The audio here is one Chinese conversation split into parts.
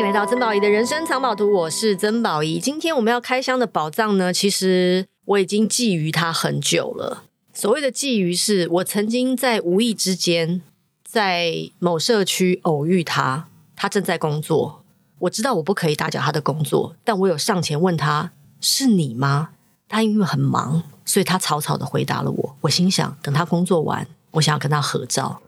迎来到曾宝仪的人生藏宝图，我是曾宝仪。今天我们要开箱的宝藏呢，其实我已经觊觎它很久了。所谓的觊觎，是我曾经在无意之间在某社区偶遇他，他正在工作。我知道我不可以打搅他的工作，但我有上前问他：“是你吗？”他因为很忙，所以他草草的回答了我。我心想，等他工作完，我想要跟他合照。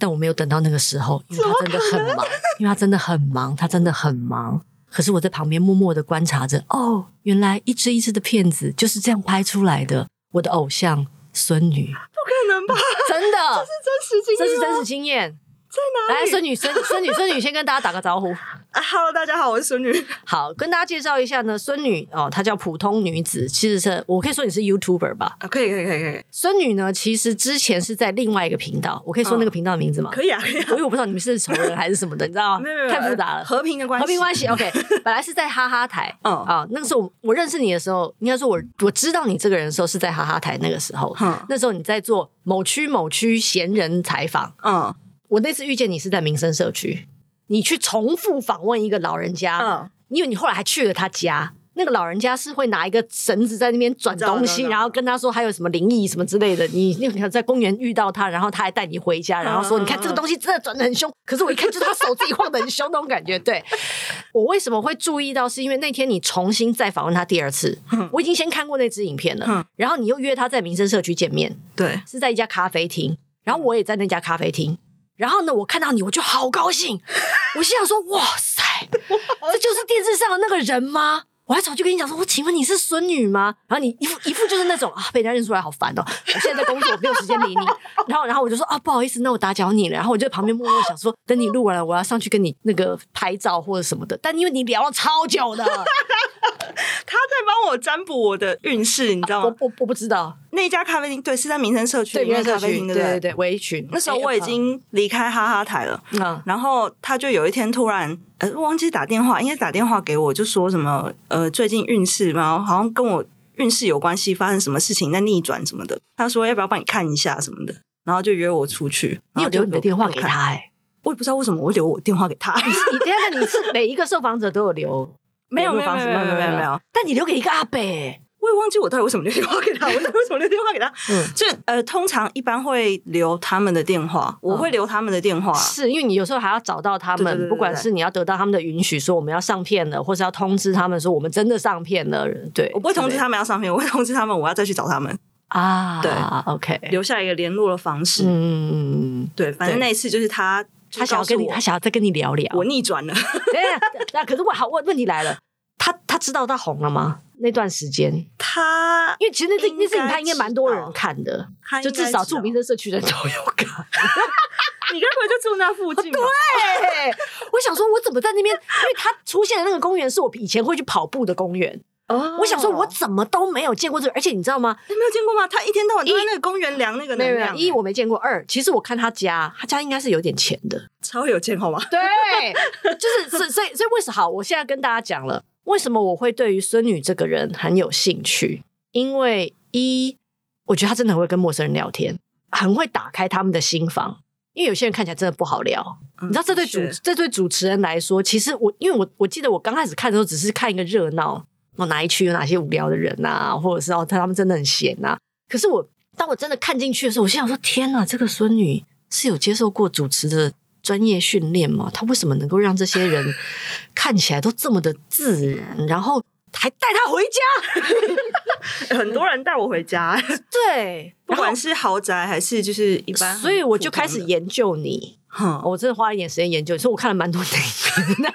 但我没有等到那个时候，因为他真的很忙，因为他真的很忙，他真的很忙。可是我在旁边默默的观察着，哦，原来一只一只的片子就是这样拍出来的。我的偶像孙女，不可能吧？真的，这是真实经验，这是真实经验。在哪里？来，孙女，孙孙女，孙女，先跟大家打个招呼。啊，Hello，大家好，我是孙女。好，跟大家介绍一下呢，孙女哦，她叫普通女子，其实是我可以说你是 YouTuber 吧？啊，可以，可以，可以，可以。孙女呢，其实之前是在另外一个频道，我可以说那个频道的名字吗？可以啊，可以啊。因为我不知道你们是仇人还是什么的，你知道吗？没有，没有，太复杂了。和平的关系，和平关系。OK，本来是在哈哈台，嗯啊，那个时候我认识你的时候，应该说我我知道你这个人的时候是在哈哈台那个时候，嗯，那时候你在做某区某区闲人采访，嗯。我那次遇见你是在民生社区，你去重复访问一个老人家，嗯，因为你后来还去了他家，那个老人家是会拿一个绳子在那边转东西，然后跟他说还有什么灵异什么之类的。你你有在公园遇到他，然后他还带你回家，然后说你看这个东西真的转的很凶，可是我一看就是他手自己晃的很凶那种感觉。对，我为什么会注意到？是因为那天你重新再访问他第二次，我已经先看过那支影片了，然后你又约他在民生社区见面，对，是在一家咖啡厅，然后我也在那家咖啡厅。然后呢，我看到你，我就好高兴。我心想说：“哇塞，这就是电视上的那个人吗？”我还早就跟你讲说：“我请问你是孙女吗？”然后你一副一副就是那种啊，被人家认出来好烦哦。我现在在工作，我没有时间理你。然后，然后我就说：“啊，不好意思，那我打搅你了。”然后我就在旁边默默想说：“等你录完了，我要上去跟你那个拍照或者什么的。”但因为你聊了超久的。他在帮我占卜我的运势，你知道吗？我我我不知道那家咖啡厅，对，是在民生社区里面的咖啡厅，对对对，围裙。那时候我已经离开哈哈台了，嗯，然后他就有一天突然呃忘记打电话，应该打电话给我，就说什么呃最近运势嘛，好像跟我运势有关系，发生什么事情在逆转什么的。他说要不要帮你看一下什么的，然后就约我出去。你有留你的电话给他？哎，我也不知道为什么我会留我电话给他。你等下，你是每一个受访者都有留。没有没有没有没有没有，但你留给一个阿伯，我也忘记我到底为什么留电话给他，我为什么留电话给他？嗯，就呃，通常一般会留他们的电话，我会留他们的电话，是因为你有时候还要找到他们，不管是你要得到他们的允许，说我们要上片了，或是要通知他们说我们真的上片了，对，我不会通知他们要上片，我会通知他们我要再去找他们。啊，对，OK，留下一个联络的方式，嗯，对，反正那一次就是他，他想要跟你，他想要再跟你聊聊，我逆转了，对，那可是我好问问题来了。他他知道他红了吗？那段时间，他因为其实那这那视频他应该蛮多人看的，就至少住民生社区的人都有看。你该不会就住那附近吧？对，我想说，我怎么在那边？因为他出现的那个公园是我以前会去跑步的公园。哦，我想说，我怎么都没有见过这个，而且你知道吗？你没有见过吗？他一天到晚都在那个公园量那个能量。一我没见过，二其实我看他家，他家应该是有点钱的，超有钱，好吗？对，就是所以所以所以为什么好？我现在跟大家讲了。为什么我会对于孙女这个人很有兴趣？因为一，我觉得她真的很会跟陌生人聊天，很会打开他们的心房。因为有些人看起来真的不好聊，嗯、你知道，这对主这对主持人来说，其实我因为我我记得我刚开始看的时候，只是看一个热闹，哦，哪一区有哪些无聊的人啊，或者是哦，他们真的很闲呐、啊。可是我当我真的看进去的时候，我心想说：天呐，这个孙女是有接受过主持的专业训练吗？他为什么能够让这些人 看起来都这么的自然，然后还带他回家？很多人带我回家，对，不管是豪宅还是就是一般，所以我就开始研究你。哼，我真的花了一点时间研究，所以我看了蛮多电影。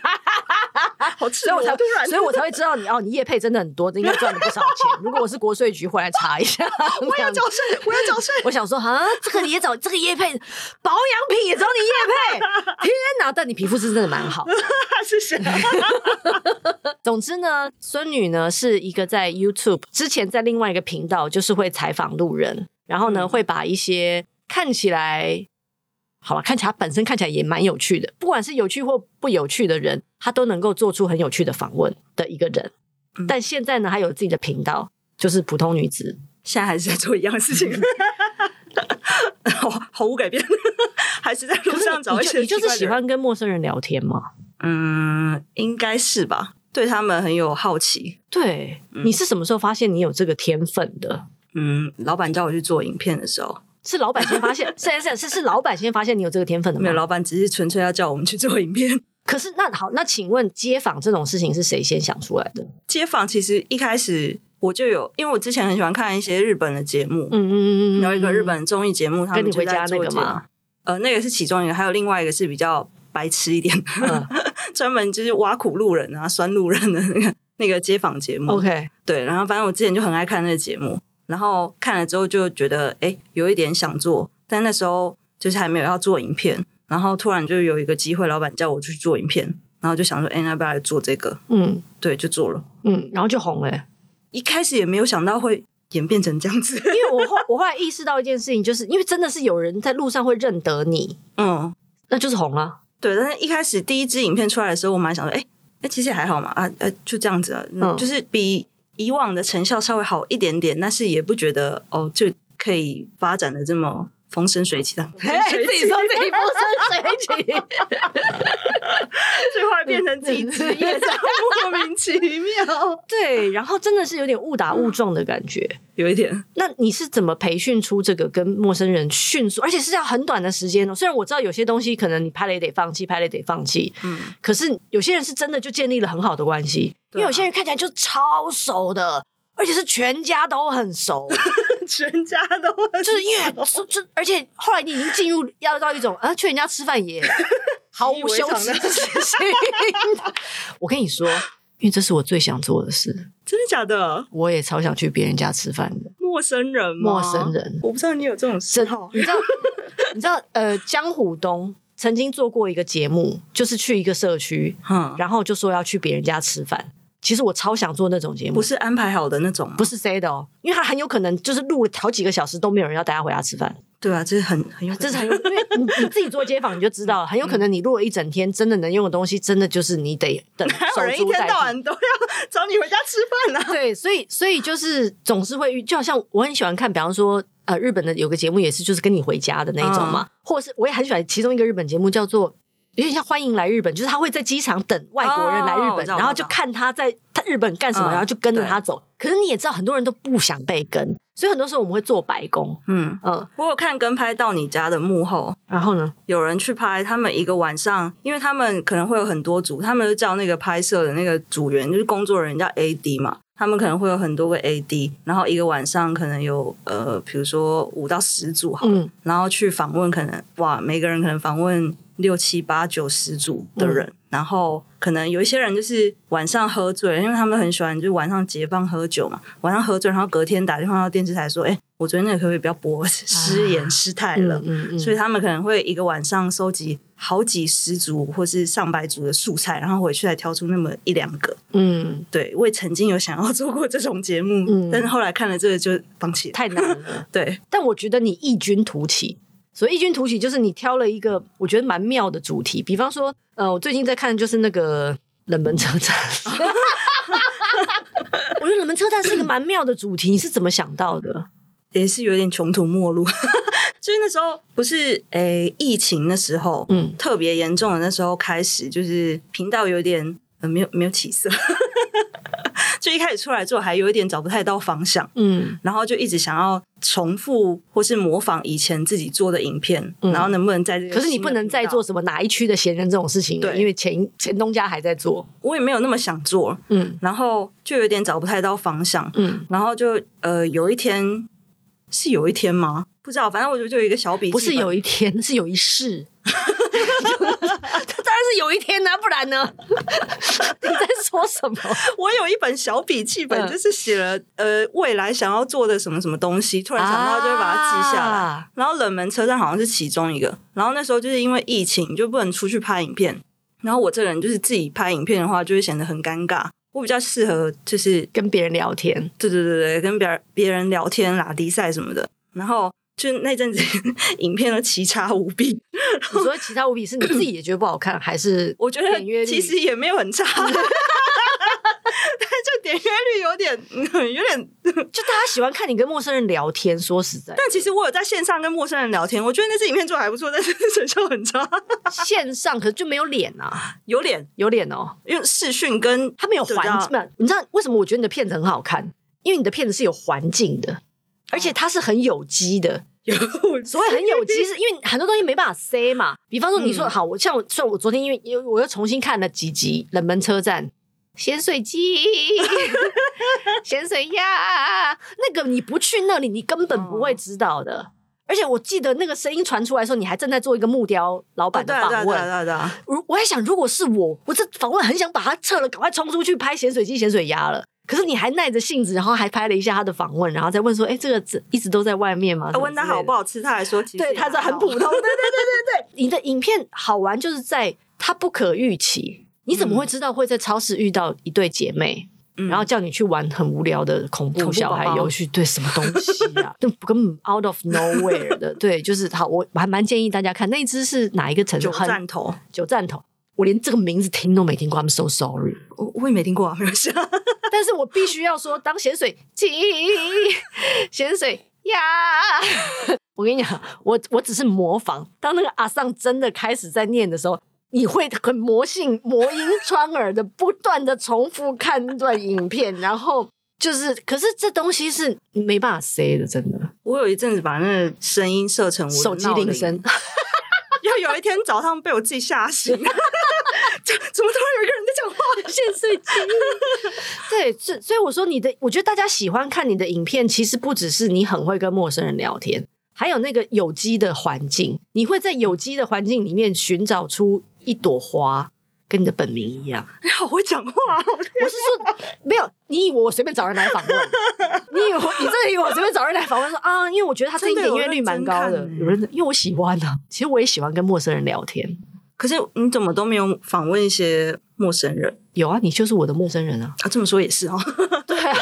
好吃，所以我才所以我才会知道你哦，你业配真的很多，应该赚了不少钱。如果我是国税局，回来查一下。我要缴税，我要缴税。我想说，啊，这个也找这个业配，保养品也找你业配。天哪，但你皮肤是真的蛮好。谢谢。总之呢，孙女呢是一个在 YouTube 之前在另外一个频道，就是会采访路人，然后呢、嗯、会把一些看起来。好吧，看起来本身看起来也蛮有趣的，不管是有趣或不有趣的人，他都能够做出很有趣的访问的一个人。嗯、但现在呢，他有自己的频道，就是普通女子，现在还是在做一样的事情，毫毫无改变，还是在路上找一些。你就是喜欢跟陌生人聊天吗？嗯，应该是吧。对他们很有好奇。对，嗯、你是什么时候发现你有这个天分的？嗯，老板叫我去做影片的时候，是老板先发现，是是是是老板先发现你有这个天分的吗？没有，老板只是纯粹要叫我们去做影片。可是那好，那请问街访这种事情是谁先想出来的？街访其实一开始我就有，因为我之前很喜欢看一些日本的节目，嗯嗯嗯嗯，有一个日本综艺节目，他们跟你回家那个吗？呃，那个是其中一个，还有另外一个是比较白痴一点 专门就是挖苦路人啊、酸路人的那个。那个街访节目，OK，对，然后反正我之前就很爱看那个节目，然后看了之后就觉得，哎，有一点想做，但那时候就是还没有要做影片，然后突然就有一个机会，老板叫我去做影片，然后就想说，哎，要不要来做这个？嗯，对，就做了，嗯，然后就红了。一开始也没有想到会演变成这样子，因为我后 我后来意识到一件事情，就是因为真的是有人在路上会认得你，嗯，那就是红了。对，但是一开始第一支影片出来的时候，我蛮想说，哎。其实也还好嘛，啊呃，就这样子啊，嗯，就是比以往的成效稍微好一点点，但是也不觉得哦，就可以发展的这么。风生水起的，自己说自己风生水起，最后变成自己职业，莫名其妙。对，然后真的是有点误打误撞的感觉，有一点。那你是怎么培训出这个跟陌生人迅速，而且是要很短的时间呢？虽然我知道有些东西可能你拍了也得放弃，拍了也得放弃，嗯，可是有些人是真的就建立了很好的关系，因为有些人看起来就超熟的。而且是全家都很熟，全家都很，就是因为就而且后来你已经进入要到一种啊，去人家吃饭也 毫无羞耻的事情。我跟你说，因为这是我最想做的事，真的假的？我也超想去别人家吃饭的。陌生人，陌生人，我不知道你有这种嗜好。你知道，你知道，呃，江虎东曾经做过一个节目，就是去一个社区，嗯，然后就说要去别人家吃饭。其实我超想做那种节目，不是安排好的那种，不是 say 的哦，因为他很有可能就是录了好几个小时都没有人要带他回家吃饭。对啊，这是很很有，这是很有，因为 你你自己做街访你就知道了，很有可能你录了一整天，真的能用的东西，真的就是你得等守株待兔。一天到晚都要找你回家吃饭啊。对，所以所以就是总是会遇，就好像我很喜欢看，比方说呃日本的有个节目也是，就是跟你回家的那一种嘛，嗯、或者是我也很喜欢其中一个日本节目叫做。有点像欢迎来日本，就是他会在机场等外国人来日本，然后就看他在他日本干什么，然后就跟着他走。可是你也知道，很多人都不想被跟，所以很多时候我们会做白工。嗯。嗯，我有看跟拍到你家的幕后，然后呢，有人去拍，他们一个晚上，因为他们可能会有很多组，他们就叫那个拍摄的那个组员，就是工作人员叫 AD 嘛，他们可能会有很多个 AD，然后一个晚上可能有呃，比如说五到十组好，嗯，然后去访问，可能哇，每个人可能访问。六七八九十组的人，嗯、然后可能有一些人就是晚上喝醉，因为他们很喜欢，就晚上解放喝酒嘛。晚上喝醉，然后隔天打电话到电视台说：“哎，我昨天那个可不可以不要播？失言失态了。嗯”嗯嗯，所以他们可能会一个晚上收集好几十组或是上百组的素材，然后回去再挑出那么一两个。嗯，对，我也曾经有想要做过这种节目，嗯、但是后来看了这个就放弃了，太难了。对，但我觉得你异军突起。所以异军突起就是你挑了一个我觉得蛮妙的主题，比方说，呃，我最近在看的就是那个冷门车站，我觉得冷门车站是一个蛮妙的主题，你是怎么想到的？也是有点穷途末路，就是那时候不是诶、欸、疫情的时候，嗯，特别严重的那时候开始，就是频道有点呃没有没有起色。就一开始出来之后，还有一点找不太到方向，嗯，然后就一直想要重复或是模仿以前自己做的影片，嗯、然后能不能在这个？可是你不能再做什么哪一区的闲人这种事情，对，因为前前东家还在做，我也没有那么想做，嗯，然后就有点找不太到方向，嗯，然后就呃有一天是有一天吗？不知道，反正我就就有一个小笔记，不是有一天，是有一世。当然是有一天呢、啊，不然呢？你在说什么？我有一本小笔记本，就是写了呃未来想要做的什么什么东西，突然想到就会把它记下来。啊、然后冷门车站好像是其中一个。然后那时候就是因为疫情，就不能出去拍影片。然后我这个人就是自己拍影片的话，就会显得很尴尬。我比较适合就是跟别人聊天，对对对对，跟别人别人聊天啦、迪赛什么的。然后。就那阵子，影片都奇差无比。你说奇差无比，是你自己也觉得不好看，还是我觉得其实也没有很差，点阅率有点 有点，就大家喜欢看你跟陌生人聊天。说实在，但其实我有在线上跟陌生人聊天，我觉得那支影片做的还不错，但是成效很差。线上可是就没有脸啊，有脸有脸哦，因为视讯跟他没有环境。你知道为什么我觉得你的片子很好看？因为你的片子是有环境的，而且它是很有机的。有所谓很有机，是因为很多东西没办法塞嘛。比方说，你说、嗯、好，我像我，像我昨天因为因为我又重新看了几集《冷门车站》，咸水鸡、咸水鸭，那个你不去那里，你根本不会知道的。哦、而且我记得那个声音传出来的时候，你还正在做一个木雕老板的访问。对对对对。如我在想，如果是我，我这访问很想把它撤了，赶快冲出去拍咸水鸡、咸水鸭了。可是你还耐着性子，然后还拍了一下他的访问，然后再问说：“哎，这个一直都在外面吗？”问他好不好吃，他还说：“其实对，他是很普通。”对对对对对，你的影片好玩就是在它不可预期。你怎么会知道会在超市遇到一对姐妹，嗯、然后叫你去玩很无聊的恐怖小孩游戏？对，什么东西啊？就 根本 out of nowhere 的。对，就是好，我还蛮建议大家看那一只是哪一个城市？九站头，九站头。我连这个名字听都没听过，I'm so sorry。我我也没听过啊，没关系。但是我必须要说，当咸水鸡、咸水呀，我跟你讲，我我只是模仿。当那个阿桑真的开始在念的时候，你会很魔性、魔音穿耳的，不断的重复看那段影片，然后就是，可是这东西是没办法 say 的，真的。我有一阵子把那个声音设成我手机铃声。要有一天早上被我自己吓醒，怎么怎么突然有一个人在讲话？现睡鸡。对，所所以我说你的，我觉得大家喜欢看你的影片，其实不只是你很会跟陌生人聊天，还有那个有机的环境，你会在有机的环境里面寻找出一朵花。跟你的本名一样，你 好会讲话。我是说，没有，你以为我随便找人来访问？你以为你真的以为我随便找人来访问？说啊，因为我觉得他这点阅率蛮高的。有人因为我喜欢啊，其实我也喜欢跟陌生人聊天。可是你怎么都没有访问一些陌生人？有啊，你就是我的陌生人啊。啊，这么说也是哦。对啊，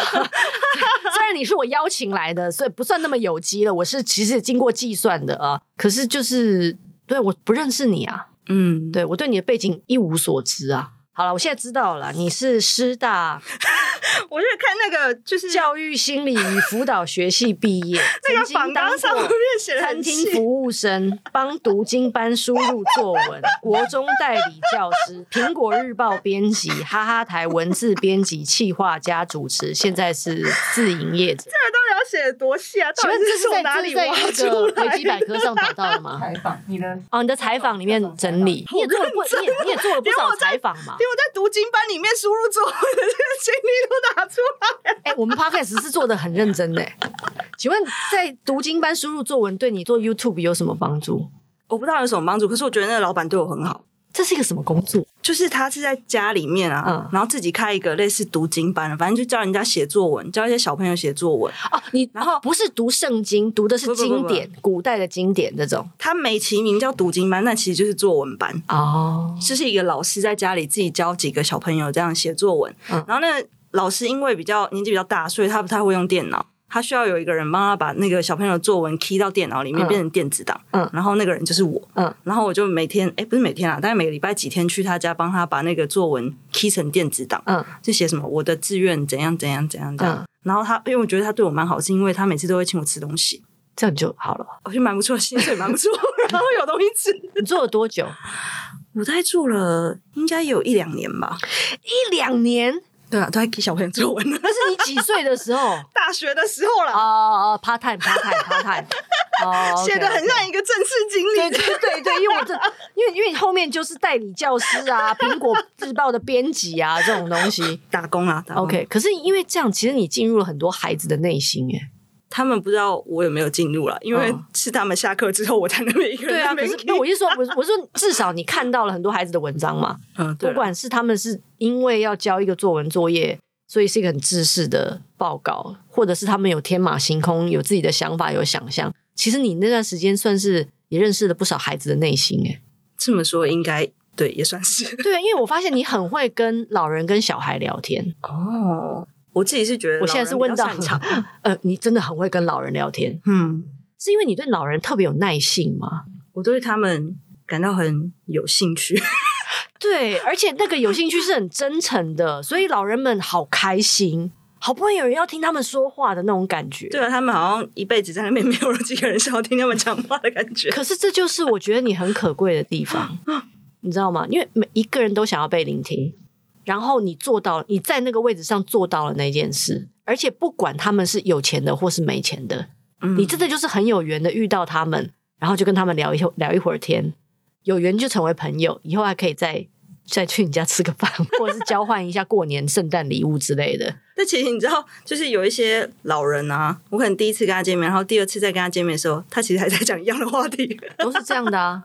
虽然你是我邀请来的，所以不算那么有机了。我是其实经过计算的啊。可是就是对，我不认识你啊。嗯，对，我对你的背景一无所知啊。好了，我现在知道了，你是师大，我是看那个就是教育心理与辅导学系毕业，那个访纲上面写餐厅服务生，帮读经班输入作文，国中代理教师，苹果日报编辑，哈哈台文字编辑、企划加主持，现在是自营业者。写的多细啊？请问这是从哪里挖出来？维基百科上找到的吗？采访你的哦，你的采访里面整理，你也做了不，你也你也做了不少采访嘛。因为我在读经班里面输入作文的这个经历都拿出来。哎、欸，我们 Podcast 是做的很认真的。请问，在读经班输入作文对你做 YouTube 有什么帮助？我不知道有什么帮助，可是我觉得那个老板对我很好。这是一个什么工作？就是他是在家里面啊，嗯、然后自己开一个类似读经班，反正就教人家写作文，教一些小朋友写作文。哦，你然后不是读圣经，读的是经典，不不不不古代的经典这种。他美其名叫读经班，那其实就是作文班哦。就是一个老师在家里自己教几个小朋友这样写作文，嗯、然后那老师因为比较年纪比较大，所以他不太会用电脑。他需要有一个人帮他把那个小朋友的作文 key 到电脑里面，变成电子档。嗯，然后那个人就是我。嗯，然后我就每天，哎，不是每天啊，大概每个礼拜几天去他家帮他把那个作文 key 成电子档。嗯，就写什么我的志愿怎样怎样怎样这样。然后他，因为我觉得他对我蛮好，是因为他每次都会请我吃东西，这样就好了。我觉得蛮不错，薪水蛮不错，然后有东西吃。你做了多久？我大概做了应该有一两年吧，一两年。对啊，都在给小朋友作文。那是你几岁的时候？大学的时候了。哦哦，part time，part time，part time。哦，写的很像一个正式经理。对对对对，因为我这，因为因为后面就是代理教师啊，苹果日报的编辑啊，这种东西 打工啊。OK，可是因为这样，其实你进入了很多孩子的内心，哎。他们不知道我有没有进入了，因为是他们下课之后，我才能每一个人。对啊，可是那我就说，我我说至少你看到了很多孩子的文章嘛。嗯，不管是他们是因为要交一个作文作业，所以是一个很制式的报告，或者是他们有天马行空，有自己的想法，有想象。其实你那段时间算是也认识了不少孩子的内心，诶。这么说应该对，也算是。对，因为我发现你很会跟老人跟小孩聊天哦。我自己是觉得，我现在是问到，呃，你真的很会跟老人聊天，嗯，是因为你对老人特别有耐性吗？我对他们感到很有兴趣。对，而且那个有兴趣是很真诚的，所以老人们好开心，好不容易有人要听他们说话的那种感觉。对啊，他们好像一辈子在那边没有几个人想要听他们讲话的感觉。可是这就是我觉得你很可贵的地方，你知道吗？因为每一个人都想要被聆听，然后你做到，你在那个位置上做到了那件事，而且不管他们是有钱的或是没钱的，嗯，你真的就是很有缘的遇到他们，然后就跟他们聊一聊一会儿天。有缘就成为朋友，以后还可以再再去你家吃个饭，或者是交换一下过年圣诞礼物之类的。那其实你知道，就是有一些老人啊，我可能第一次跟他见面，然后第二次再跟他见面的时候，他其实还在讲一样的话题，都是这样的啊，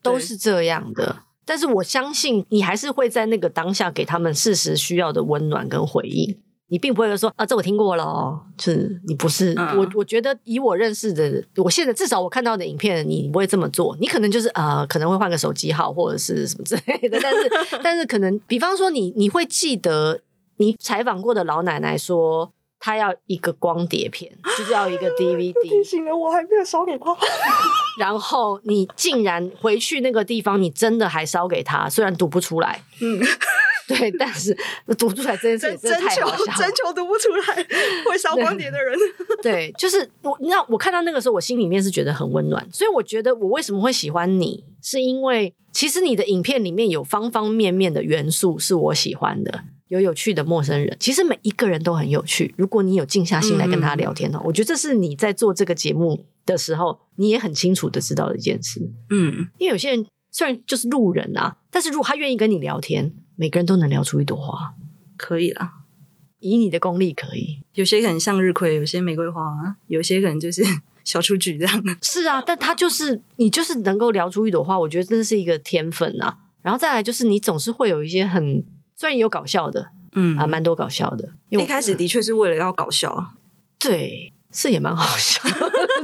都是这样的。但是我相信你还是会在那个当下给他们适时需要的温暖跟回应。你并不会说啊，这我听过了哦，是你不是、嗯、我。我觉得以我认识的，我现在至少我看到的影片，你不会这么做。你可能就是呃，可能会换个手机号或者是什么之类的。但是，但是可能，比方说你你会记得你采访过的老奶奶说，她要一个光碟片，就是要一个 DVD。提醒了我，还没有烧给他。然后你竟然回去那个地方，你真的还烧给他，虽然读不出来。嗯。对，但是读不出来这件事情真的太好笑了。真求读不出来，会烧光碟的人。对，就是我，你知道，我看到那个时候，我心里面是觉得很温暖。所以我觉得，我为什么会喜欢你，是因为其实你的影片里面有方方面面的元素是我喜欢的。有有趣的陌生人，其实每一个人都很有趣。如果你有静下心来跟他聊天的话，嗯，我觉得这是你在做这个节目的时候，你也很清楚的知道的一件事。嗯，因为有些人虽然就是路人啊，但是如果他愿意跟你聊天。每个人都能聊出一朵花，可以啦。以你的功力，可以。有些可能向日葵，有些玫瑰花，有些可能就是 小雏菊这样。是啊，但他就是你，就是能够聊出一朵花，我觉得真的是一个天分啊。然后再来就是你总是会有一些很，虽然有搞笑的，嗯啊，蛮多搞笑的。因为一开始的确是为了要搞笑，对，是也蛮好笑。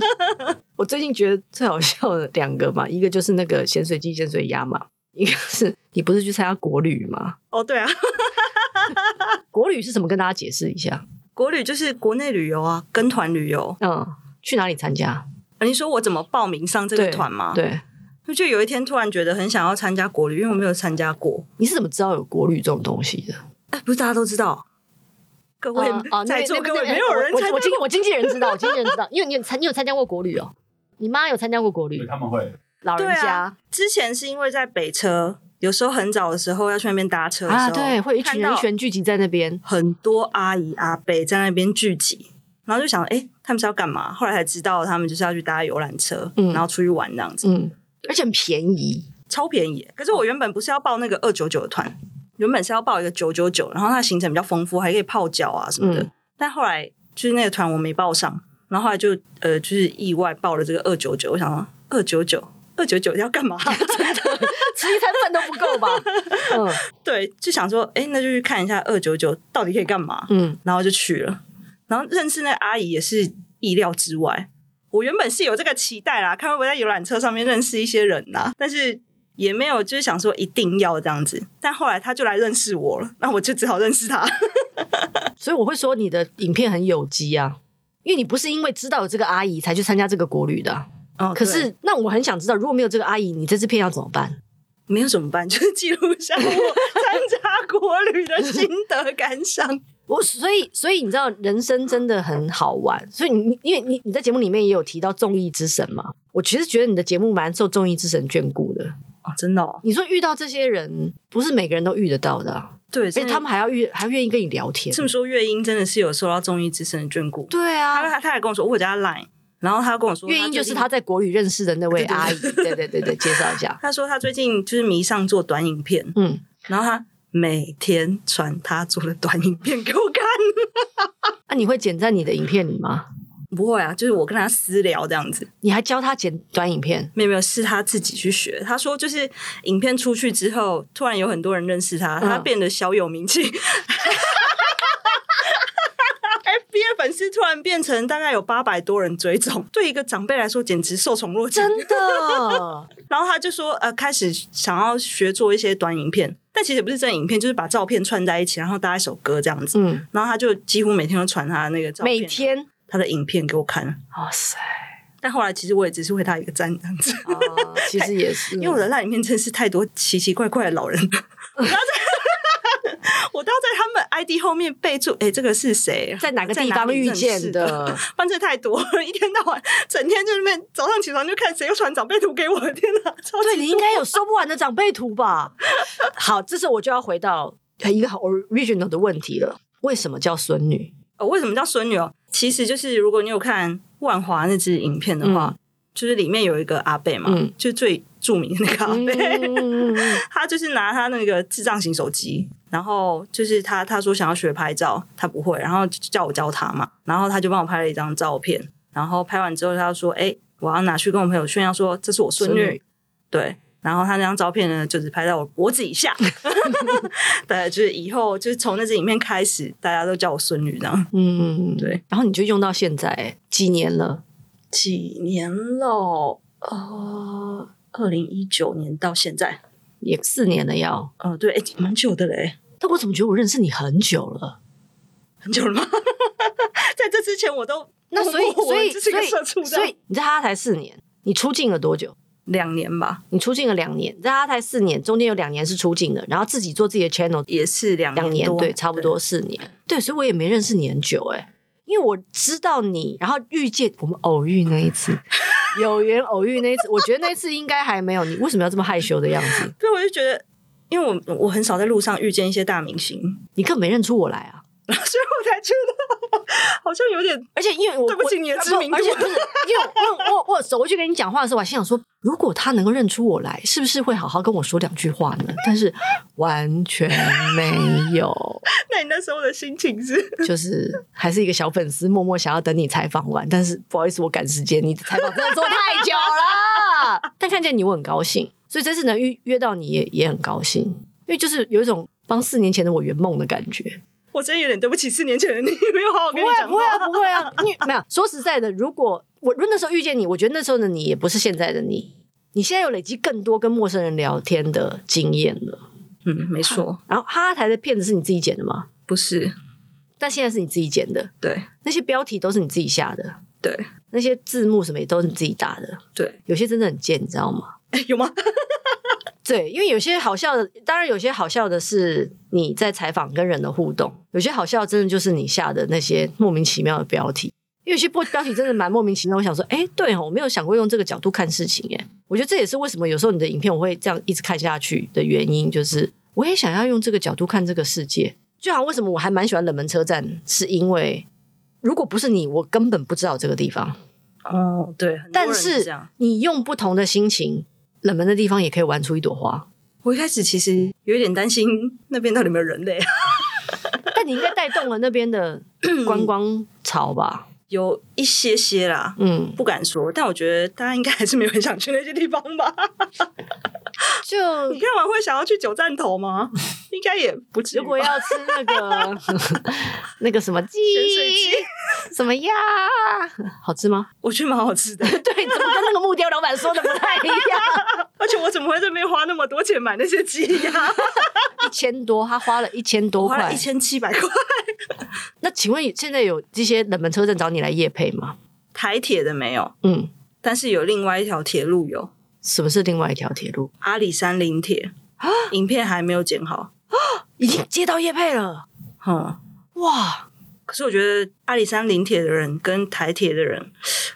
我最近觉得最好笑的两个嘛，一个就是那个咸水鸡、咸水鸭嘛。一个是你不是去参加国旅吗？哦，对啊，国旅是什么？跟大家解释一下。国旅就是国内旅游啊，跟团旅游。嗯，去哪里参加？你说我怎么报名上这个团吗？对，就有一天突然觉得很想要参加国旅，因为我没有参加过。你是怎么知道有国旅这种东西的？哎，不是大家都知道。各位在座各位没有人，我经我经纪人知道，我经纪人知道，因为你有参你有参加过国旅哦。你妈有参加过国旅，他们会。老人家、啊、之前是因为在北车，有时候很早的时候要去那边搭车的时候，啊，对，会一群人全聚集在那边，很多阿姨阿伯在那边聚集，然后就想，哎，他们是要干嘛？后来才知道，他们就是要去搭游览车，嗯，然后出去玩这样子，嗯，而且很便宜，超便宜。可是我原本不是要报那个二九九的团，原本是要报一个九九九，然后它行程比较丰富，还可以泡脚啊什么的。嗯、但后来就是那个团我没报上，然后后来就呃就是意外报了这个二九九，我想说二九九。二九九要干嘛？真的吃一餐饭都不够吧？嗯，对，就想说，哎、欸，那就去看一下二九九到底可以干嘛？嗯，然后就去了，然后认识那个阿姨也是意料之外。我原本是有这个期待啦，看会不会在游览车上面认识一些人呐，但是也没有，就是想说一定要这样子。但后来他就来认识我了，那我就只好认识他。所以我会说你的影片很有机啊，因为你不是因为知道有这个阿姨才去参加这个国旅的。哦，可是那我很想知道，如果没有这个阿姨，你这支片要怎么办？没有怎么办？就是记录下我参加国旅的心得感想。我所以所以你知道，人生真的很好玩。所以你因为你你在节目里面也有提到综艺之神嘛，我其实觉得你的节目蛮受综艺之神眷顾的啊，真的哦。你说遇到这些人，不是每个人都遇得到的啊，对，而且他们还要遇还愿意跟你聊天。这么说，月英真的是有受到综艺之神的眷顾。对啊，他他他还跟我说，我加 Line。然后他跟我说，月英就是他在国语认识的那位阿姨。对，对对对，介绍一下。他说他最近就是迷上做短影片，嗯，然后他每天传他做的短影片给我看。那、啊、你会剪在你的影片里吗？不会啊，就是我跟他私聊这样子。你还教他剪短影片？没有没有，是他自己去学。他说就是影片出去之后，突然有很多人认识他，他变得小有名气。嗯粉丝突然变成大概有八百多人追踪，对一个长辈来说简直受宠若惊，真的。然后他就说，呃，开始想要学做一些短影片，但其实也不是真影片，就是把照片串在一起，然后搭一首歌这样子。嗯，然后他就几乎每天都传他的那个照片，每天他的影片给我看。哇塞！但后来其实我也只是为他一个赞这样子。哦，其实也是，因为我的烂里面真是太多奇奇怪怪的老人。我都要在，我都要在他们 ID 后面备注，哎、欸，这个是谁？在哪个地方遇见的？犯罪太多了，一天到晚，整天就那边早上起床就看谁又传长辈图给我，天哪！对，你应该有收不完的长辈图吧？好，这时候我就要回到一个好 original 的问题了：为什么叫孙女？哦，为什么叫孙女哦？其实就是如果你有看万华那支影片的话，嗯、就是里面有一个阿贝嘛，嗯、就最著名的那个 他就是拿他那个智障型手机，然后就是他他说想要学拍照，他不会，然后叫我教他嘛，然后他就帮我拍了一张照片，然后拍完之后他就说：“哎，我要拿去跟我朋友炫耀，说这是我孙女。女”对。然后他那张照片呢，就是拍到我脖子以下。对，就是以后就是从那支影片开始，大家都叫我孙女这样。嗯，对。然后你就用到现在几年了？几年了？呃，二零一九年到现在也四年了要。呃，对，诶蛮久的嘞。但我怎么觉得我认识你很久了？很久了吗？在这之前我都那所以所以所以所以你在哈哈台四年，你出境了多久？两年吧，你出境了两年，在哈哈台四年，中间有两年是出境的，然后自己做自己的 channel 也是两年，两年对，差不多四年，对，对，所以我也没认识你很久哎，因为我知道你，然后遇见我们偶遇那一次，有缘偶遇那一次，我觉得那一次应该还没有你为什么要这么害羞的样子？对，我就觉得，因为我我很少在路上遇见一些大明星，你根本没认出我来啊。所以我才觉得好像有点，而且因为我对不起你的知名度，而且不是因为我我我走过去跟你讲话的时候，我还心想说，如果他能够认出我来，是不是会好好跟我说两句话呢？但是完全没有。那你那时候的心情是？就是还是一个小粉丝，默默想要等你采访完，但是不好意思，我赶时间，你的采访真的做太久了。但看见你，我很高兴，所以这次能约约到你也也很高兴，因为就是有一种帮四年前的我圆梦的感觉。我真有点对不起四年前的你，没有好好跟你讲话。不会啊，不会啊，你没有。说实在的，如果我那时候遇见你，我觉得那时候的你也不是现在的你。你现在有累积更多跟陌生人聊天的经验了。嗯，没错。然后哈哈台的片子是你自己剪的吗？不是，但现在是你自己剪的。对，那些标题都是你自己下的。对，那些字幕什么也都是你自己打的。对，有些真的很贱，你知道吗？欸，有吗？对，因为有些好笑的，当然有些好笑的是你在采访跟人的互动，有些好笑真的就是你下的那些莫名其妙的标题。因为有些播标题真的蛮莫名其妙，我想说，哎，对哦，我没有想过用这个角度看事情，哎，我觉得这也是为什么有时候你的影片我会这样一直看下去的原因，就是我也想要用这个角度看这个世界。就好像为什么我还蛮喜欢冷门车站，是因为如果不是你，我根本不知道这个地方。哦，对，但是你用不同的心情。冷门的地方也可以玩出一朵花。我一开始其实有一点担心那边到底有没有人类，但你应该带动了那边的观光潮吧？有一些些啦，嗯，不敢说，但我觉得大家应该还是没有很想去那些地方吧。就你看完会想要去九站头吗？应该也不至于。如果要吃那个 那个什么鸡、什么鸭，好吃吗？我觉得蛮好吃的。对，怎么跟那个木雕老板说的不太一样？而且我怎么会在这边花那么多钱买那些鸡鸭？一千多，他花了一千多块，一千七百块。那请问现在有这些冷门车站找你来业配吗？台铁的没有，嗯，但是有另外一条铁路有。什么是另外一条铁路？阿里山林铁啊，影片还没有剪好啊，已经接到业配了。嗯，哇！可是我觉得阿里山林铁的人跟台铁的人，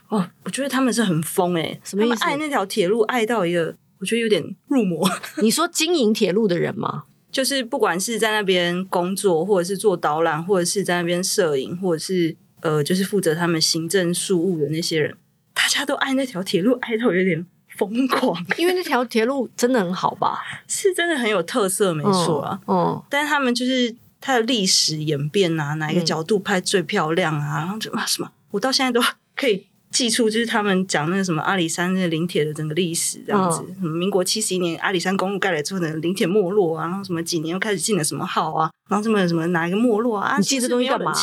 哦，我觉得他们是很疯诶、欸，什么意思？爱那条铁路爱到一个，我觉得有点入魔。你说经营铁路的人吗？就是不管是在那边工作，或者是做导览，或者是在那边摄影，或者是呃，就是负责他们行政事务的那些人，大家都爱那条铁路爱到有点。疯狂，因为那条铁路真的很好吧？是真的很有特色，没错啊。嗯，但是他们就是它的历史演变啊，哪一个角度拍最漂亮啊？然后什么什么，我到现在都可以。记出就是他们讲那个什么阿里山那个林铁的整个历史这样子，哦、什么民国七十一年阿里山公路盖了之后呢林铁没落啊，然后什么几年又开始进了什么号啊，然后什么什么哪一个没落啊？你记这东西干嘛？啊，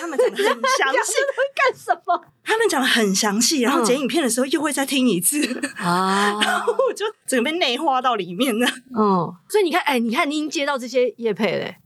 他们讲的很详细，干什么？他们讲的很详细，然后剪影片的时候又会再听一次啊，嗯、然后我就整个被内化到里面了。嗯，所以你看，哎，你看你已经接到这些业配嘞。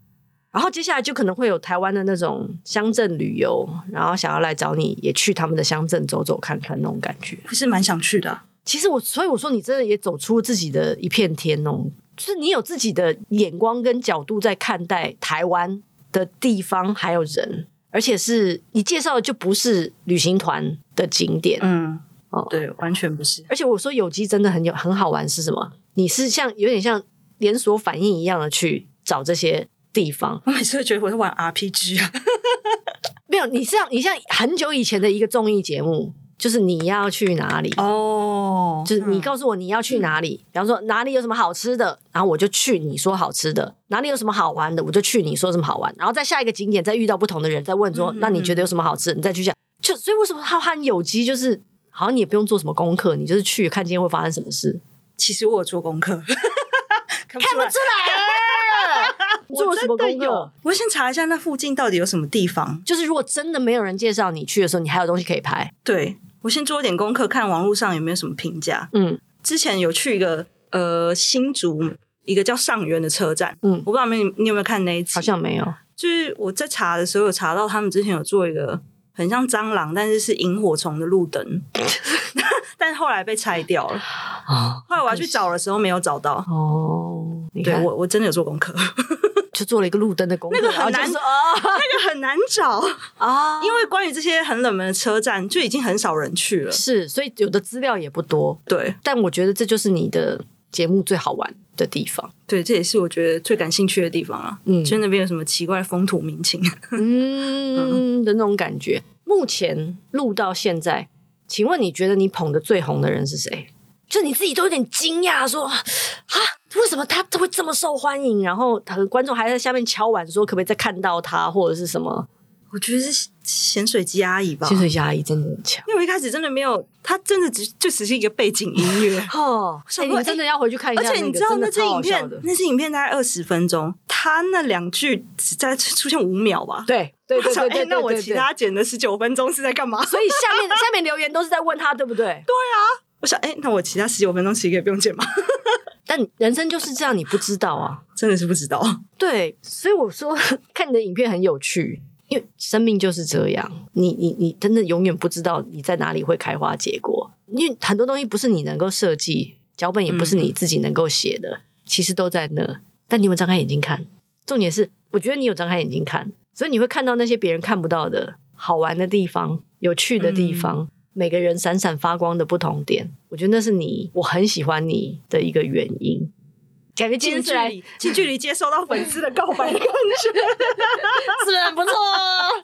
然后接下来就可能会有台湾的那种乡镇旅游，然后想要来找你，也去他们的乡镇走走看看那种感觉，还是蛮想去的啊。其实我，所以我说你真的也走出自己的一片天哦，就是你有自己的眼光跟角度在看待台湾的地方还有人，而且是你介绍的就不是旅行团的景点，嗯，哦，对，完全不是。而且我说有机真的很有很好玩是什么？你是像有点像连锁反应一样的去找这些地方。我每次都觉得我在玩 RPG 啊，没有，你像你像很久以前的一个综艺节目。就是你要去哪里哦，oh, 就是你告诉我你要去哪里，嗯、比方说哪里有什么好吃的，然后我就去你说好吃的；哪里有什么好玩的，我就去你说什么好玩。然后在下一个景点再遇到不同的人，再问说、嗯、那你觉得有什么好吃，你再去讲。就所以为什么浩瀚有机就是好像你也不用做什么功课，你就是去看今天会发生什么事。其实我有做功课，看不出来，做什么功课？我先查一下那附近到底有什么地方。就是如果真的没有人介绍你去的时候，你还有东西可以拍。对。我先做一点功课，看网络上有没有什么评价。嗯，之前有去一个呃新竹一个叫上元的车站。嗯，我不知道你你有没有看那一集？好像没有。就是我在查的时候有查到他们之前有做一个很像蟑螂，但是是萤火虫的路灯，但后来被拆掉了。哦，后来我要去找的时候没有找到。哦，对，我我真的有做功课。就做了一个路灯的工作，那个很难，哦、那个很难找啊，哦、因为关于这些很冷门的车站，就已经很少人去了。是，所以有的资料也不多。对，但我觉得这就是你的节目最好玩的地方。对，这也是我觉得最感兴趣的地方啊。嗯，就那边有什么奇怪的风土民情，嗯的那种感觉。目前录到现在，请问你觉得你捧的最红的人是谁？就你自己都有点惊讶，说啊。为什么他都会这么受欢迎？然后他的观众还在下面敲碗说，可不可以再看到他，或者是什么？我觉得是咸水鸡阿姨吧。咸水鸡阿姨真的很强，因为我一开始真的没有，他真的只就只是一个背景音乐。哦，所以你真的要回去看一下。而且你知道那支影片，那支影片大概二十分钟，他那两句只在出现五秒吧？对对对对哎。那我其他剪的十九分钟是在干嘛？所以下面 下面留言都是在问他，对不对？对啊。我想，哎，那我其他十九分钟其实可以不用剪吗？但人生就是这样，你不知道啊，真的是不知道。对，所以我说看你的影片很有趣，因为生命就是这样，你你你真的永远不知道你在哪里会开花结果，因为很多东西不是你能够设计，脚本也不是你自己能够写的，嗯、其实都在那。但你有没有张开眼睛看，重点是，我觉得你有张开眼睛看，所以你会看到那些别人看不到的好玩的地方、有趣的地方。嗯每个人闪闪发光的不同点，我觉得那是你，我很喜欢你的一个原因。感觉近距离近距离接收到粉丝的告白的感觉，是不是很不错？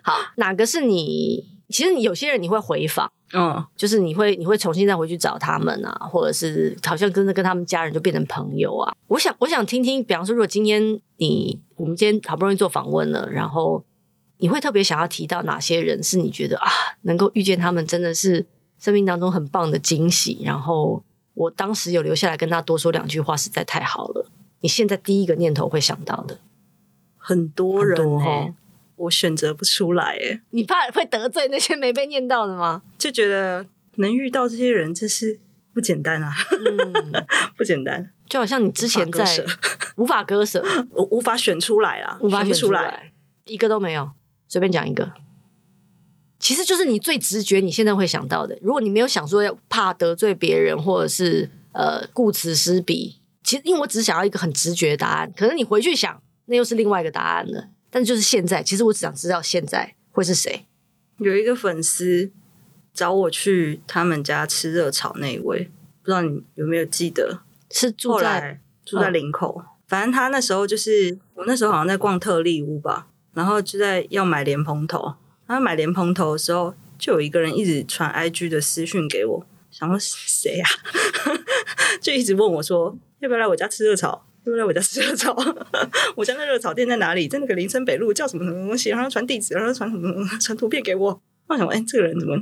好，哪个是你？其实你有些人你会回访，嗯，就是你会你会重新再回去找他们啊，或者是好像真的跟他们家人就变成朋友啊。我想我想听听，比方说，如果今天你我们今天好不容易做访问了，然后。你会特别想要提到哪些人是你觉得啊，能够遇见他们真的是生命当中很棒的惊喜？然后我当时有留下来跟他多说两句话，实在太好了。你现在第一个念头会想到的很多人哦，我选择不出来诶。你怕会得罪那些没被念到的吗？就觉得能遇到这些人真是不简单啊，嗯、不简单。就好像你之前在无法割舍，我无法选出来啊，无法选出来，一个都没有。随便讲一个，其实就是你最直觉，你现在会想到的。如果你没有想说要怕得罪别人，或者是呃顾此失彼，其实因为我只想要一个很直觉的答案。可能你回去想，那又是另外一个答案了。但就是现在，其实我只想知道现在会是谁。有一个粉丝找我去他们家吃热炒，那一位不知道你有没有记得？是住在住在林口，哦、反正他那时候就是我那时候好像在逛特利屋吧。然后就在要买莲蓬头，然后买莲蓬头的时候，就有一个人一直传 IG 的私讯给我，想说谁呀？就一直问我说要不要来我家吃热炒？要不要来我家吃热炒？我家那热炒店在哪里？在那个林森北路，叫什么什么东西？然后传地址，然后传什么传图片给我。我想说，哎，这个人怎么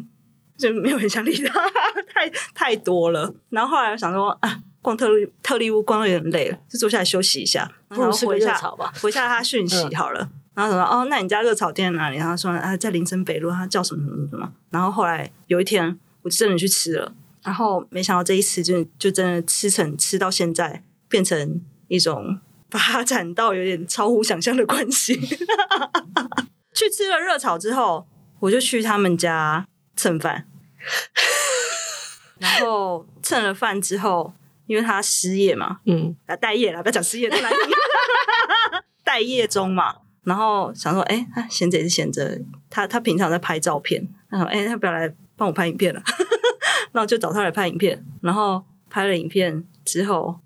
就没有很想理他？太太多了。然后后来我想说，啊，逛特力特利屋逛的有点累了，就坐下来休息一下，然后回一下回一下他讯息好了。嗯然后说？哦，那你家热炒店在哪里？然后说啊，在林森北路，他叫什么什么什么。然后后来有一天，我就真的去吃了。然后没想到这一次就就真的吃成吃到现在，变成一种发展到有点超乎想象的关系。去吃了热炒之后，我就去他们家蹭饭。然后蹭了饭之后，因为他失业嘛，嗯，啊待业了，不要讲失业，待业中嘛。然后想说，哎，闲着也是闲着，她她平常在拍照片，他说，哎，他不要来帮我拍影片了，那我就找她来拍影片。然后拍了影片之后，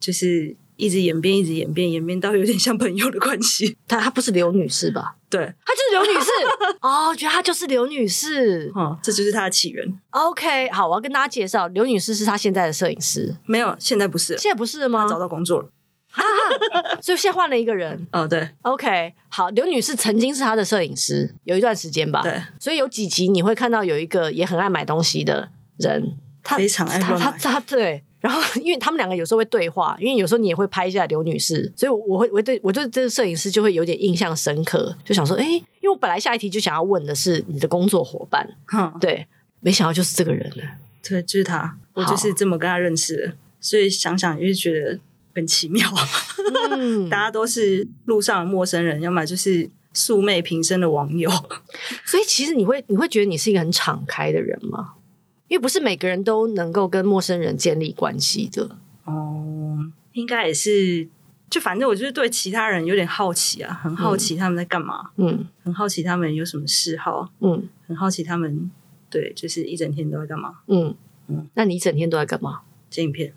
就是。一直演变，一直演变，演变到有点像朋友的关系。她她不是刘女士吧？对，她就是刘女士。哦，觉得她就是刘女士。哦，这就是她的起源。OK，好，我要跟大家介绍，刘女士是她现在的摄影师。没有，现在不是，现在不是了吗？找到工作了，哈哈所以现在换了一个人。哦，对。OK，好，刘女士曾经是她的摄影师，有一段时间吧。对。所以有几集你会看到有一个也很爱买东西的人，他非常爱买。他他对。然后，因为他们两个有时候会对话，因为有时候你也会拍一下刘女士，所以我会我对我对这个摄影师就会有点印象深刻，就想说，哎，因为我本来下一题就想要问的是你的工作伙伴，嗯，对，没想到就是这个人了，对，就是他，我就是这么跟他认识的，所以想想也是觉得很奇妙，嗯，大家都是路上的陌生人，要么就是素昧平生的网友，所以其实你会你会觉得你是一个很敞开的人吗？因为不是每个人都能够跟陌生人建立关系的。哦，应该也是，就反正我就是对其他人有点好奇啊，很好奇他们在干嘛，嗯，很好奇他们有什么嗜好，嗯，很好奇他们对，就是一整天都在干嘛，嗯。嗯，那你一整天都在干嘛？剪影片，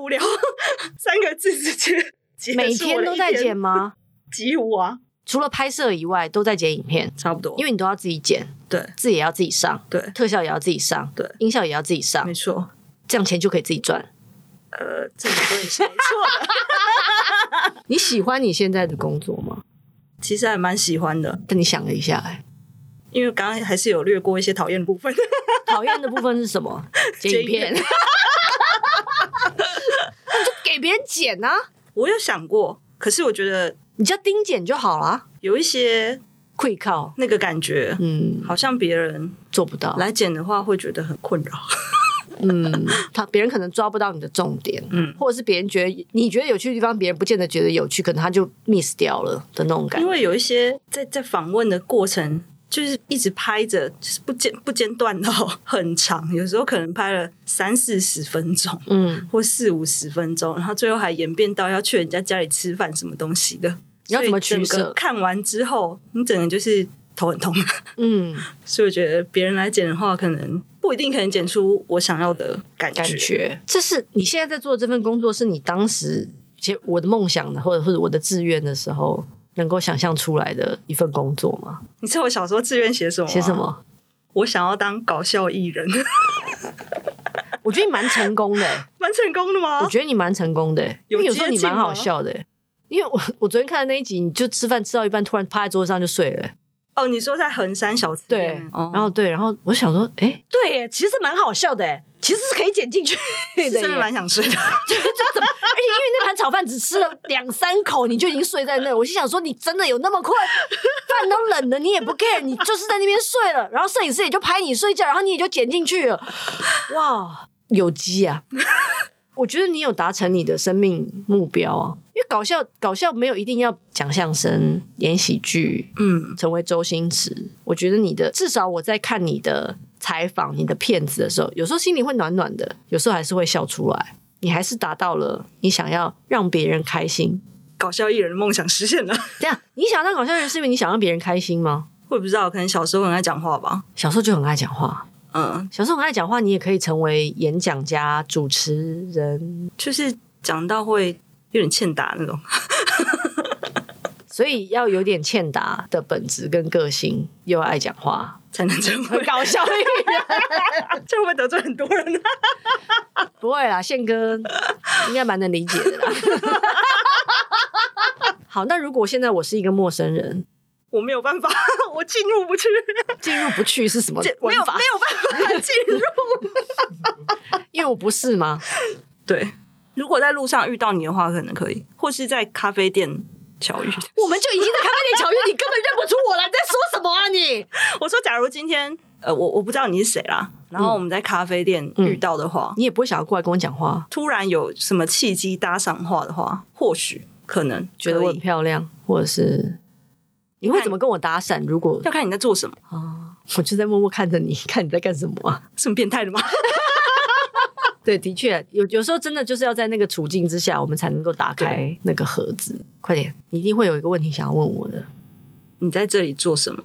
无聊？三个字直接每天都在剪吗？几乎啊。除了拍摄以外，都在剪影片，差不多，因为你都要自己剪，对，字也要自己上，对，特效也要自己上，对，音效也要自己上，没错，这样钱就可以自己赚。呃，这么说也是没错的。你喜欢你现在的工作吗？其实还蛮喜欢的，但你想了一下，哎，因为刚刚还是有略过一些讨厌的部分。讨厌的部分是什么？剪影片，给别人剪啊！我有想过，可是我觉得。你叫丁剪就好了，有一些会靠那个感觉，嗯，好像别人做不到来剪的话，会觉得很困扰。嗯，他别人可能抓不到你的重点，嗯，或者是别人觉得你觉得有趣的地方，别人不见得觉得有趣，可能他就 miss 掉了的那种感觉。因为有一些在在访问的过程。就是一直拍着，就是不间不间断到 很长，有时候可能拍了三四十分钟，嗯，或四五十分钟，然后最后还演变到要去人家家里吃饭什么东西的，你要怎么取舍？看完之后，你整个就是头很痛，嗯，所以我觉得别人来剪的话，可能不一定可能剪出我想要的感觉。感觉这是你现在在做的这份工作，是你当时其实我的梦想的，或者或者我的志愿的时候。能够想象出来的一份工作吗？你知道我小时候志愿写什么？写什么？我想要当搞笑艺人。我觉得你蛮成功的，蛮成功的吗？我觉得你蛮成功的，因为有时候你蛮好笑的。因为我我昨天看的那一集，你就吃饭吃到一半，突然趴在桌子上就睡了。哦，你说在横山小吃店，对，然后对，然后我想说，哎，对，其实蛮好笑的，其实是可以剪进去的，真的蛮想睡的。就怎么？而且因为那盘炒饭只吃了两三口，你就已经睡在那，我心想说，你真的有那么困？饭都冷了，你也不 care，你就是在那边睡了。然后摄影师也就拍你睡觉，然后你也就剪进去了。哇，有机啊！我觉得你有达成你的生命目标啊。搞笑，搞笑没有一定要讲相声、演喜剧，嗯，成为周星驰。我觉得你的至少我在看你的采访、你的片子的时候，有时候心里会暖暖的，有时候还是会笑出来。你还是达到了你想要让别人开心，搞笑艺人的梦想实现了。这样，你想当搞笑艺人是因为你想让别人开心吗？我也不知道，可能小时候很爱讲话吧。小时候就很爱讲话，嗯，小时候很爱讲话，你也可以成为演讲家、主持人，就是讲到会。有点欠打那种，所以要有点欠打的本质跟个性，又爱讲话，才能成为搞笑艺人。这会不会得罪很多人呢？不会啦，宪哥应该蛮能理解的啦。好，那如果现在我是一个陌生人，我没有办法，我进入不去。进入不去是什么？没有没有办法进入，因为我不是吗？对。如果在路上遇到你的话，可能可以；或是在咖啡店巧遇，我们就已经在咖啡店巧遇，你根本认不出我来，在说什么啊你？我说，假如今天，呃，我我不知道你是谁啦，然后我们在咖啡店遇到的话，你也不会想要过来跟我讲话。突然有什么契机搭上话的话，或许可能觉得我很漂亮，或者是你会怎么跟我搭讪？如果要看你在做什么啊，我就在默默看着你，看你在干什么啊？这么变态的吗？对，的确有有时候真的就是要在那个处境之下，我们才能够打开那个盒子。快点，你一定会有一个问题想要问我的。你在这里做什么？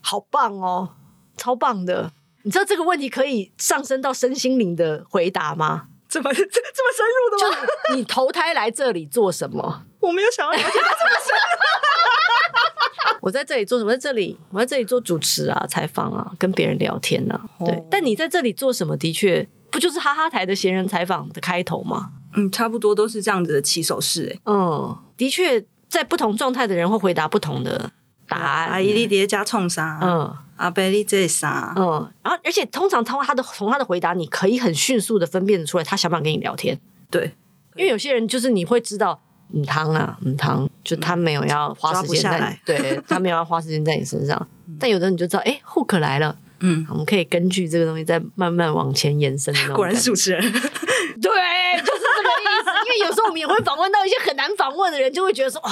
好棒哦，超棒的！你知道这个问题可以上升到身心灵的回答吗？这么这这么深入的吗？就你投胎来这里做什么？我没有想要了解到这么深入。我在这里做什么？在这里，我在这里做主持啊，采访啊，跟别人聊天啊。对，哦、但你在这里做什么？的确，不就是哈哈台的闲人采访的开头吗？嗯，差不多都是这样子的起手式。哎，嗯，的确，在不同状态的人会回答不同的。答案，阿姨你叠加冲啥？嗯，阿伯你这啥？嗯，然后而且通常通过他的从他的回答，你可以很迅速的分辨出来他想不想跟你聊天。对，因为有些人就是你会知道，嗯，汤啊，嗯汤，就他没有要花时间在，对他没有要花时间在你身上。但有的人你就知道，哎，hook 来了，嗯，我们可以根据这个东西再慢慢往前延伸。果然是主持人，对，就是这个意思。因为有时候我们也会访问到一些很难访问的人，就会觉得说，啊，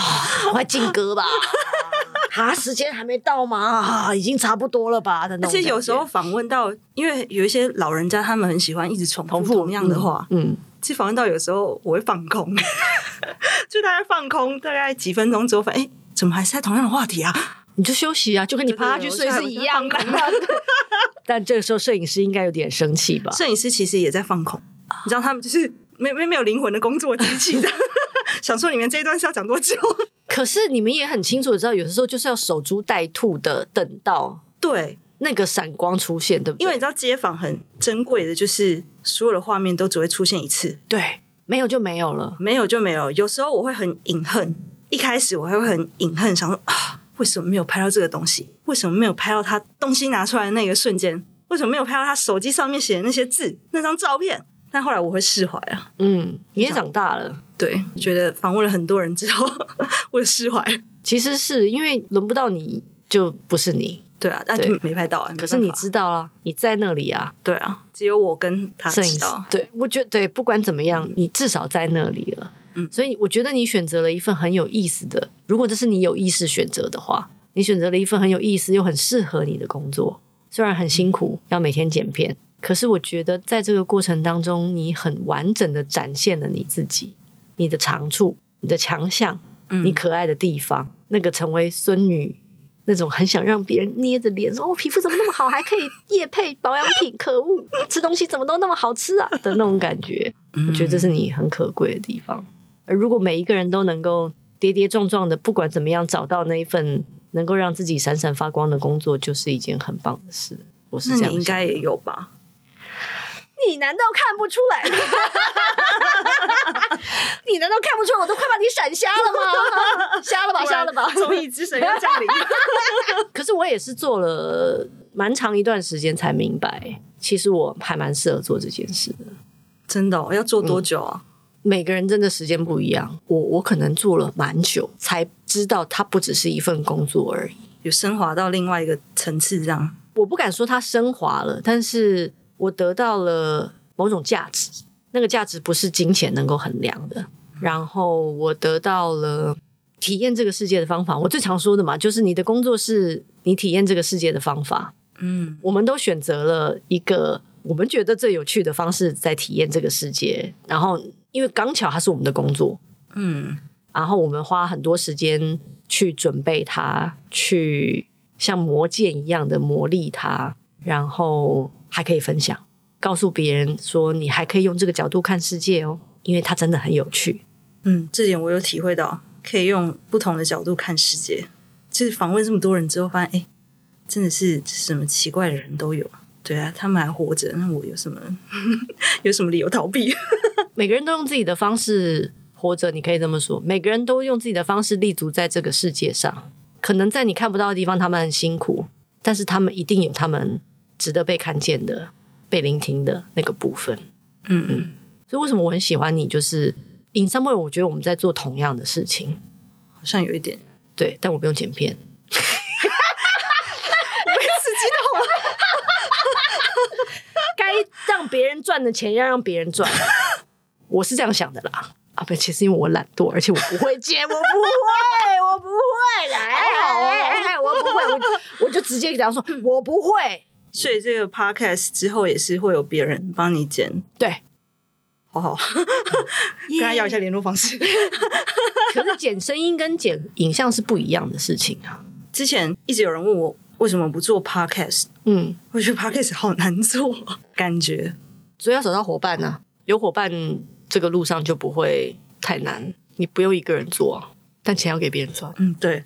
快进歌吧。啊，时间还没到吗？啊，已经差不多了吧？而且有时候访问到，因为有一些老人家，他们很喜欢一直重复同样的话。嗯，其实访问到有时候我会放空，就大概放空大概几分钟之后，发现哎，怎么还是在同样的话题啊？你就休息啊，就跟你趴下去睡是一样的。但这个时候，摄影师应该有点生气吧？摄影师其实也在放空，你知道，他们就是没没没有灵魂的工作机器的。想说你们这一段是要讲多久？可是你们也很清楚的知道，有的时候就是要守株待兔的等到对那个闪光出现，对不对？因为你知道街访很珍贵的，就是所有的画面都只会出现一次，对，没有就没有了，没有就没有。有时候我会很隐恨，一开始我还会很隐恨，想说啊，为什么没有拍到这个东西？为什么没有拍到他东西拿出来的那个瞬间？为什么没有拍到他手机上面写的那些字、那张照片？但后来我会释怀啊，嗯，你也长大了，对，觉得访问了很多人之后，我也释怀。其实是因为轮不到你就不是你，对啊，但就没拍到啊。可是你知道啊，你在那里啊，对啊，只有我跟他知道。对，我觉得对，不管怎么样，你至少在那里了。嗯，所以我觉得你选择了一份很有意思的，如果这是你有意识选择的话，你选择了一份很有意思又很适合你的工作，虽然很辛苦，要每天剪片。可是我觉得，在这个过程当中，你很完整的展现了你自己，你的长处、你的强项、嗯、你可爱的地方，那个成为孙女那种很想让别人捏着脸说：“哦，皮肤怎么那么好，还可以夜配保养品？可恶，吃东西怎么都那么好吃啊！”的那种感觉，我觉得这是你很可贵的地方。而如果每一个人都能够跌跌撞撞的，不管怎么样找到那一份能够让自己闪闪发光的工作，就是一件很棒的事。我是这样应该也有吧？你难道看不出来？你难道看不出来？我都快把你闪瞎了吗？瞎了吧，瞎了吧！综艺之神要降临。可是我也是做了蛮长一段时间才明白，其实我还蛮适合做这件事的。真的、哦？要做多久啊？嗯、每个人真的时间不一样。我我可能做了蛮久，才知道它不只是一份工作而已，有升华到另外一个层次。这样，我不敢说它升华了，但是。我得到了某种价值，那个价值不是金钱能够衡量的。然后我得到了体验这个世界的方法。我最常说的嘛，就是你的工作是你体验这个世界的方法。嗯，我们都选择了一个我们觉得最有趣的方式在体验这个世界。然后，因为刚巧它是我们的工作，嗯，然后我们花很多时间去准备它，去像魔剑一样的磨砺它，然后。还可以分享，告诉别人说你还可以用这个角度看世界哦，因为它真的很有趣。嗯，这点我有体会到，可以用不同的角度看世界。就是访问这么多人之后，发现哎，真的是什么奇怪的人都有。对啊，他们还活着，那我有什么 有什么理由逃避？每个人都用自己的方式活着，你可以这么说。每个人都用自己的方式立足在这个世界上，可能在你看不到的地方，他们很辛苦，但是他们一定有他们。值得被看见的、被聆听的那个部分，嗯嗯，所以为什么我很喜欢你？就是 in some way，我觉得我们在做同样的事情，好像有一点对，但我不用剪片，我也刺激到了。赚的钱要让别人赚，我是这样想的啦。啊，不，其实因为我懒惰，而且我不会接，我不会，我不会，来，好哎，我不会，我我就直接给他说，我不会。所以这个 podcast 之后也是会有别人帮你剪，对，好好，跟他要一下联络方式。可是剪声音跟剪影像是不一样的事情啊。之前一直有人问我为什么不做 podcast，嗯，我觉得 podcast 好难做，感觉，所以要找到伙伴呢、啊，有伙伴。这个路上就不会太难，你不用一个人做，但钱要给别人赚。嗯，对。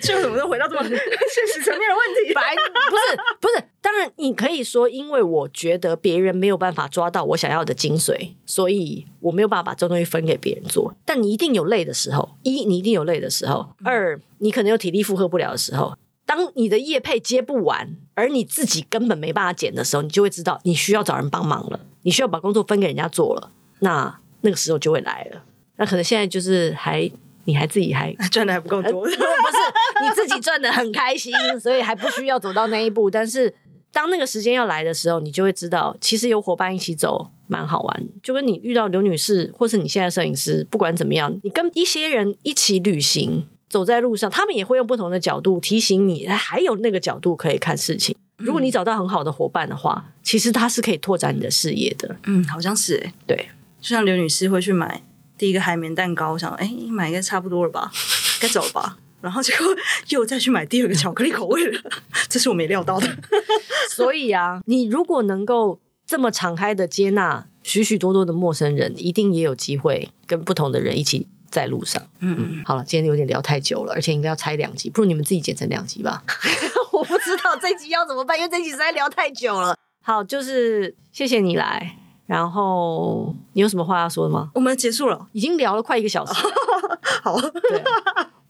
就 怎么都回到这么 现实层面的问题？白不是不是，当然你可以说，因为我觉得别人没有办法抓到我想要的精髓，所以我没有办法把这东西分给别人做。但你一定有累的时候，一你一定有累的时候，二你可能有体力负荷不了的时候。当你的业配接不完，而你自己根本没办法剪的时候，你就会知道你需要找人帮忙了，你需要把工作分给人家做了。那那个时候就会来了。那可能现在就是还你还自己还 赚的还不够多，不是你自己赚的很开心，所以还不需要走到那一步。但是当那个时间要来的时候，你就会知道，其实有伙伴一起走蛮好玩。就跟你遇到刘女士，或是你现在摄影师，不管怎么样，你跟一些人一起旅行。走在路上，他们也会用不同的角度提醒你，还有那个角度可以看事情。如果你找到很好的伙伴的话，其实他是可以拓展你的视野的。嗯，好像是诶，对，就像刘女士会去买第一个海绵蛋糕，我想哎，买应该差不多了吧，该走了吧。然后结果又再去买第二个巧克力口味了，这是我没料到的。所以啊，你如果能够这么敞开的接纳许许多多的陌生人，一定也有机会跟不同的人一起。在路上，嗯嗯，好了，今天有点聊太久了，而且应该要拆两集，不如你们自己剪成两集吧。我不知道这集要怎么办，因为这集实在聊太久了。好，就是谢谢你来，然后你有什么话要说的吗？我们结束了，已经聊了快一个小时。好，对，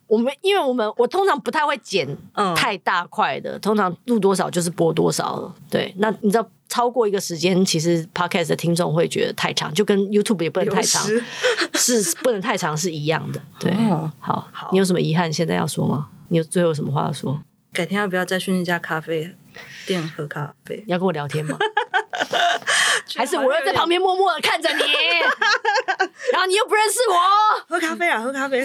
我们因为我们我通常不太会剪太大块的，嗯、通常录多少就是播多少了。对，那你知道？超过一个时间，其实 Podcast 的听众会觉得太长，就跟 YouTube 也不能太长，是不能太长是一样的。对，哦、好，好，你有什么遗憾现在要说吗？你有最后有什么话要说？改天要不要再去那家咖啡店喝咖啡？你要跟我聊天吗？还是我又在旁边默默的看着你？然后你又不认识我？喝咖啡啊，喝咖啡！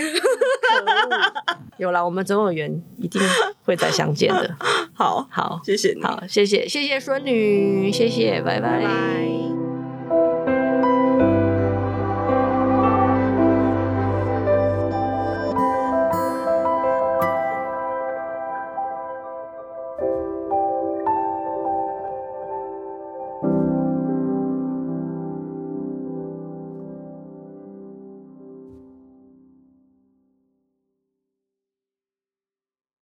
有了，我们总有缘，一定会再相见的。好好，谢谢你，好，谢谢，谢谢孙女，谢谢，拜拜。拜拜。